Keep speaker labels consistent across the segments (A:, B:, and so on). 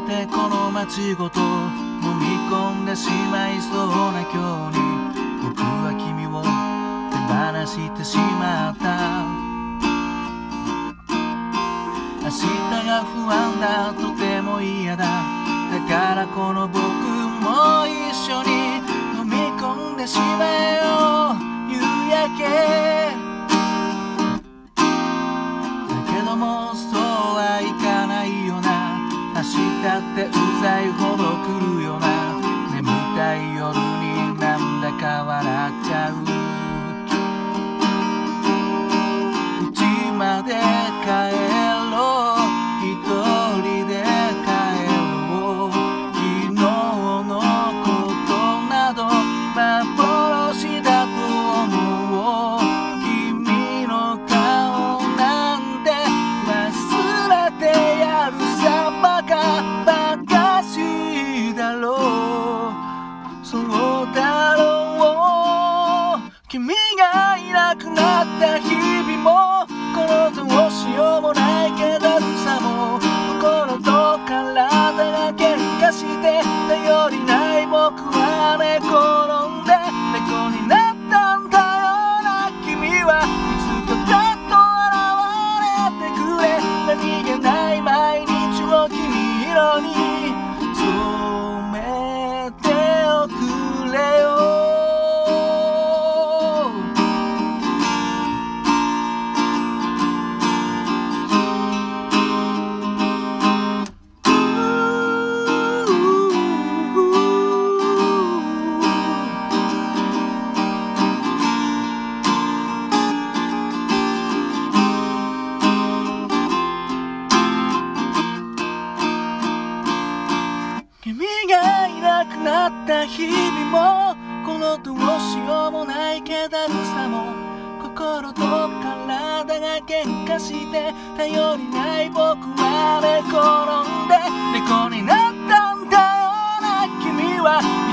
A: てこの街ごと飲み込んでしまいそうな今日に僕は君を手放してしまった。明日が不安だとても嫌だ。だからこの僕も一緒に飲み込んでしまえよ。夕焼け。たってうざいほど来るよな。くなった日々もこのどうしようもない気だるさも心と体が喧嘩して頼りない僕は寝転んで猫になったんだよな君は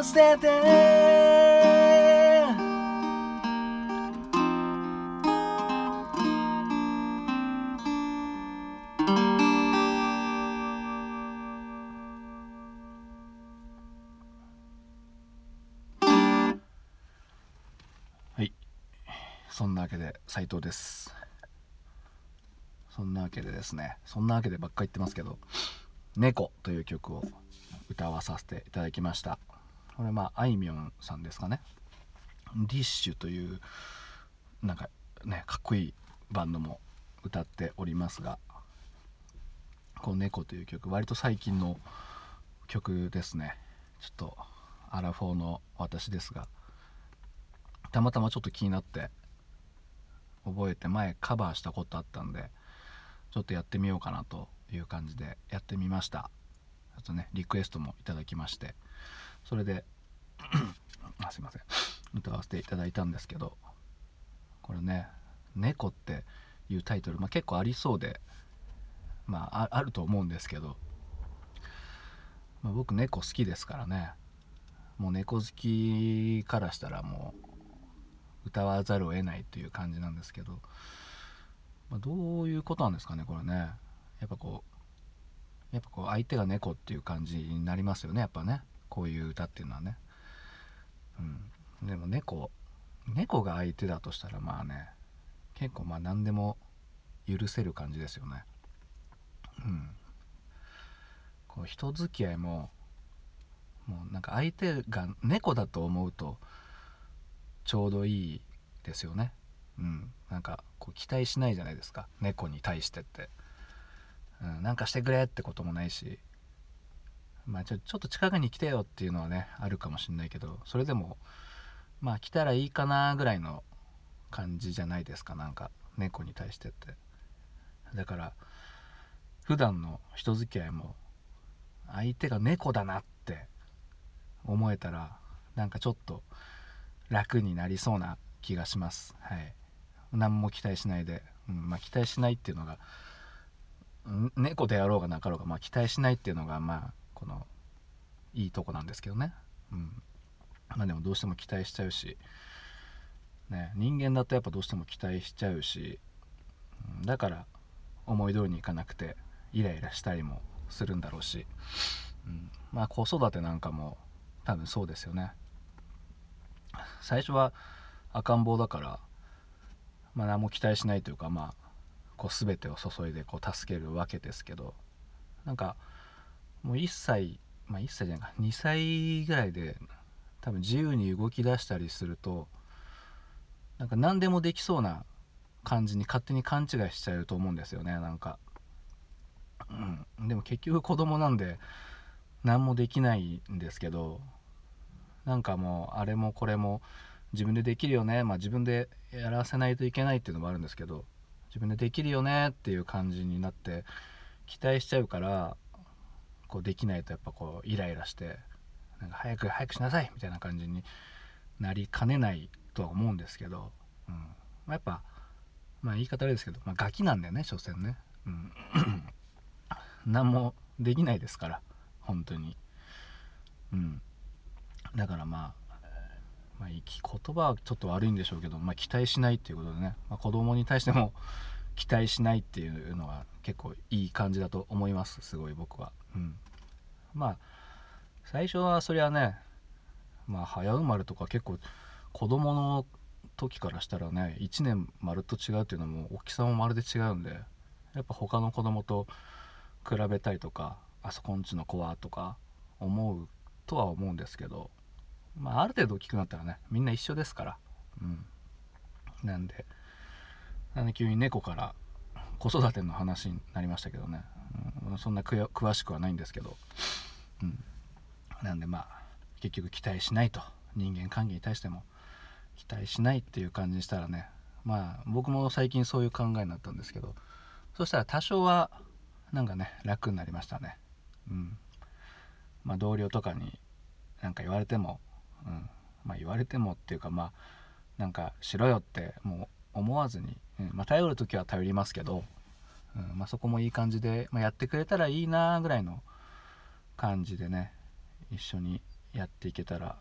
A: 幸せで
B: はい。そんなわけで斉藤です。そんなわけでですねそんなわけでばっか言ってますけど「猫」という曲を歌わさせていただきました。これまああいみょんさんですかね。ディッシュというなんかねかっこいいバンドも歌っておりますがこの「猫」という曲割と最近の曲ですね。ちょっとアラフォーの私ですがたまたまちょっと気になって覚えて前カバーしたことあったんでちょっとやってみようかなという感じでやってみました。ちょっとねリクエストもいただきまして。それで あすいません。歌わせていただいたんですけどこれね「猫」っていうタイトル、まあ、結構ありそうでまああると思うんですけど、まあ、僕猫好きですからね。もう猫好きからしたらもう歌わざるを得ないという感じなんですけど、まあ、どういうことなんですかねこれね。やっぱこうやっぱこう相手が猫っていう感じになりますよねやっぱね。こういう歌っていうのはね。うん。でも猫猫が相手だとしたらまあね結構まあ何でも許せる感じですよね。うん。こう人付き合いももうなんか相手が猫だと思うとちょうどいいですよね。うん。なんかこう期待しないじゃないですか。猫に対してって、うん、なんかしてくれってこともないし。まあちょちょっと近くに来てよっていうのはねあるかもしんないけどそれでもまあ来たらいいかなぐらいの感じじゃないですかなんか猫に対してって。だから普段の人付き合いも相手が猫だなって思えたらなんかちょっと楽になりそうな気がします。はい。何も期待しないで、うん、まあ期待しないっていうのが猫であろうがなかろうが、まあ、期待しないっていうのがまあこのいいとこなんですけどね。うん。まあでもどうしても期待しちゃうし。ね人間だとやっぱどうしても期待しちゃうし。うん。だから思い通りにいかなくてイライラしたりもするんだろうし、うん、まあ子育てなんかも多分そうですよね。最初は赤ん坊だから、まあ、何も期待しないというかまあこう全てを注いでこう助けるわけですけど。なんかもう1歳まあ1歳じゃないか。2歳ぐらいで多分自由に動き出したりするとなんか何でもできそうな感じに勝手に勘違いしちゃうと思うんですよね。なんか、うん、でも結局子供なんで何もできないんですけどなんかもうあれもこれも自分でできるよね。まあ自分でやらせないといけないっていうのもあるんですけど自分でできるよねっていう感じになって期待しちゃうからこうできないとやっぱこうイライラしてなんか早く早くしなさいみたいな感じになりかねないとは思うんですけど、うん。まあ、やっぱまあ言い方あれですけど、まあ、ガキなんだよね所詮ね、うん、何もできないですから本当に。うん。だからまあまあ、言葉はちょっと悪いんでしょうけど、まあ、期待しないっていうことでね、まあ、子供に対しても期待しないっていうのは結構いい感じだと思いますすごい僕は。うん。まあ最初はそりゃねまあ早生まれとか結構子供の時からしたらね1年まるっと違うっていうのも大きさもまるで違うんでやっぱ他の子供と比べたりとかあそこんちの子はとか思うとは思うんですけどまあ、ある程度大きくなったらねみんな一緒ですから。うん。なんでなんで急に猫から子育ての話になりましたけどね、そんな詳しくはないんですけど、うん、なんでまあ結局期待しないと。人間関係に対しても。期待しないっていう感じにしたらね。まあ僕も最近そういう考えになったんですけど。そしたら多少はなんかね楽になりましたね。うん。まあ同僚とかに何か言われても。うん。まあ、言われてもっていうかまあなんかしろよってもう思わずに、うん。まあ、頼る時は頼りますけど、うんまあ、そこもいい感じで、まあ、やってくれたらいいなぐらいの感じでね一緒にやっていけたら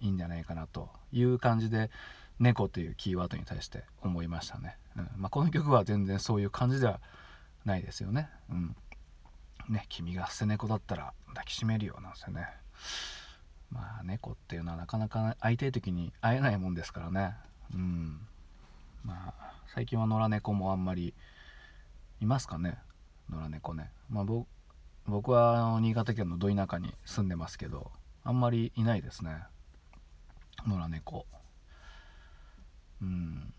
B: いいんじゃないかなという感じで「猫」というキーワードに対して思いましたね、うんまあ、この曲は全然そういう感じではないですよね。うん。ね君が捨て猫だったら抱きしめるよなんですよね。まあ猫っていうのはなかなか会いたい時に会えないもんですからね。うん。まあ最近は野良猫もあんまりいますかね？野良猫ね。まあ僕は新潟県のど田舎に住んでますけどあんまりいないですね。野良猫。うん。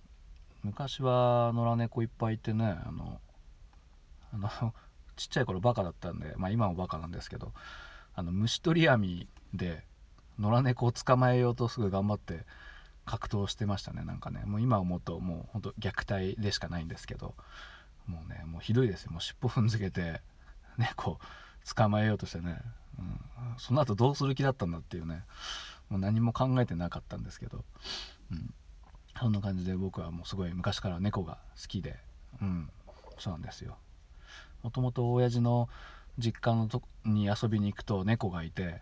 B: 昔は野良猫いっぱいいてねあのあの ちっちゃい頃バカだったんでまあ今もバカなんですけどあの虫取り網で野良猫を捕まえようとすぐ頑張って格闘してましたねなんかね。もう今思うともうほんと虐待でしかないんですけど。もうねもうひどいですよ。もう尻尾踏んづけて 猫捕まえようとしてね、うん、その後どうする気だったんだっていうね。もう何も考えてなかったんですけど、うん、そんな感じで僕はもうすごい昔から猫が好きで。うん。そうなんですよ。もともと親父の実家のとに遊びに行くと猫がいて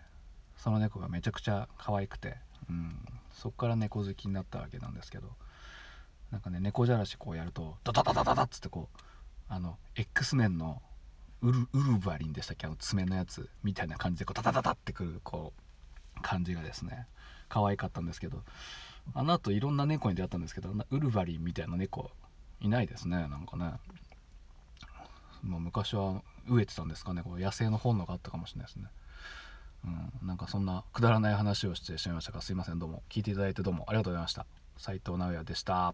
B: その猫がめちゃくちゃ可愛くて、うん、そっから猫好きになったわけなんですけど。なんかね猫じゃらしこうやるとダダダダダダッつってこうあの X メンのウルウルヴァリンでしたっけ？あの爪のやつみたいな感じでこうダダダダってくるこう感じがですね。可愛かったんですけど。あの後いろんな猫に出会ったんですけどウルヴァリンみたいな猫いないですねなんかね。もう昔は飢えてたんですかねこう野生の本能があったかもしれないですね。うん、なんかそんなくだらない話をしてしまいましたがすいませんどうも。聞いていただいてどうもありがとうございました。斉藤直哉でした。